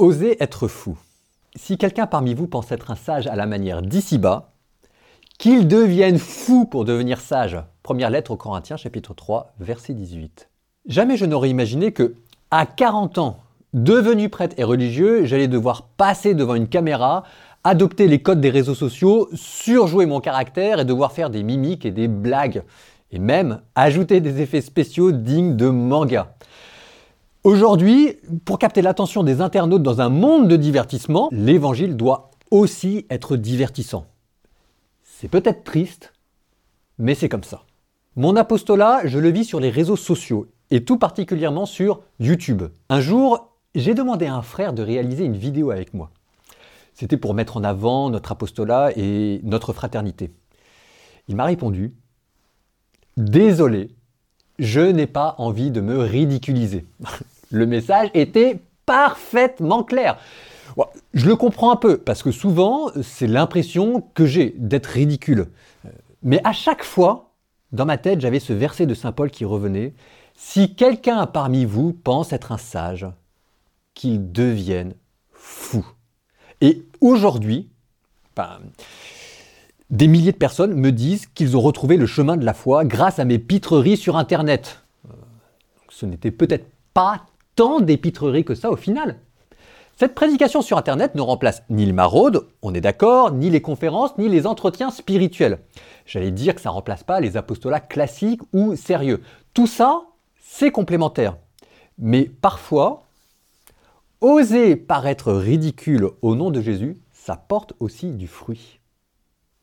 Osez être fou. Si quelqu'un parmi vous pense être un sage à la manière d'ici-bas, qu'il devienne fou pour devenir sage. Première lettre aux Corinthiens, chapitre 3, verset 18. Jamais je n'aurais imaginé que, à 40 ans, devenu prêtre et religieux, j'allais devoir passer devant une caméra, adopter les codes des réseaux sociaux, surjouer mon caractère et devoir faire des mimiques et des blagues. Et même ajouter des effets spéciaux dignes de manga. Aujourd'hui, pour capter l'attention des internautes dans un monde de divertissement, l'évangile doit aussi être divertissant. C'est peut-être triste, mais c'est comme ça. Mon apostolat, je le vis sur les réseaux sociaux, et tout particulièrement sur YouTube. Un jour, j'ai demandé à un frère de réaliser une vidéo avec moi. C'était pour mettre en avant notre apostolat et notre fraternité. Il m'a répondu Désolé, je n'ai pas envie de me ridiculiser. le message était parfaitement clair. Je le comprends un peu, parce que souvent, c'est l'impression que j'ai d'être ridicule. Mais à chaque fois, dans ma tête, j'avais ce verset de Saint Paul qui revenait. Si quelqu'un parmi vous pense être un sage, qu'il devienne fou. Et aujourd'hui, ben, des milliers de personnes me disent qu'ils ont retrouvé le chemin de la foi grâce à mes pitreries sur Internet. Euh, ce n'était peut-être pas tant d'épitreries que ça au final. Cette prédication sur Internet ne remplace ni le maraude, on est d'accord, ni les conférences, ni les entretiens spirituels. J'allais dire que ça ne remplace pas les apostolats classiques ou sérieux. Tout ça, c'est complémentaire. Mais parfois, oser paraître ridicule au nom de Jésus, ça porte aussi du fruit.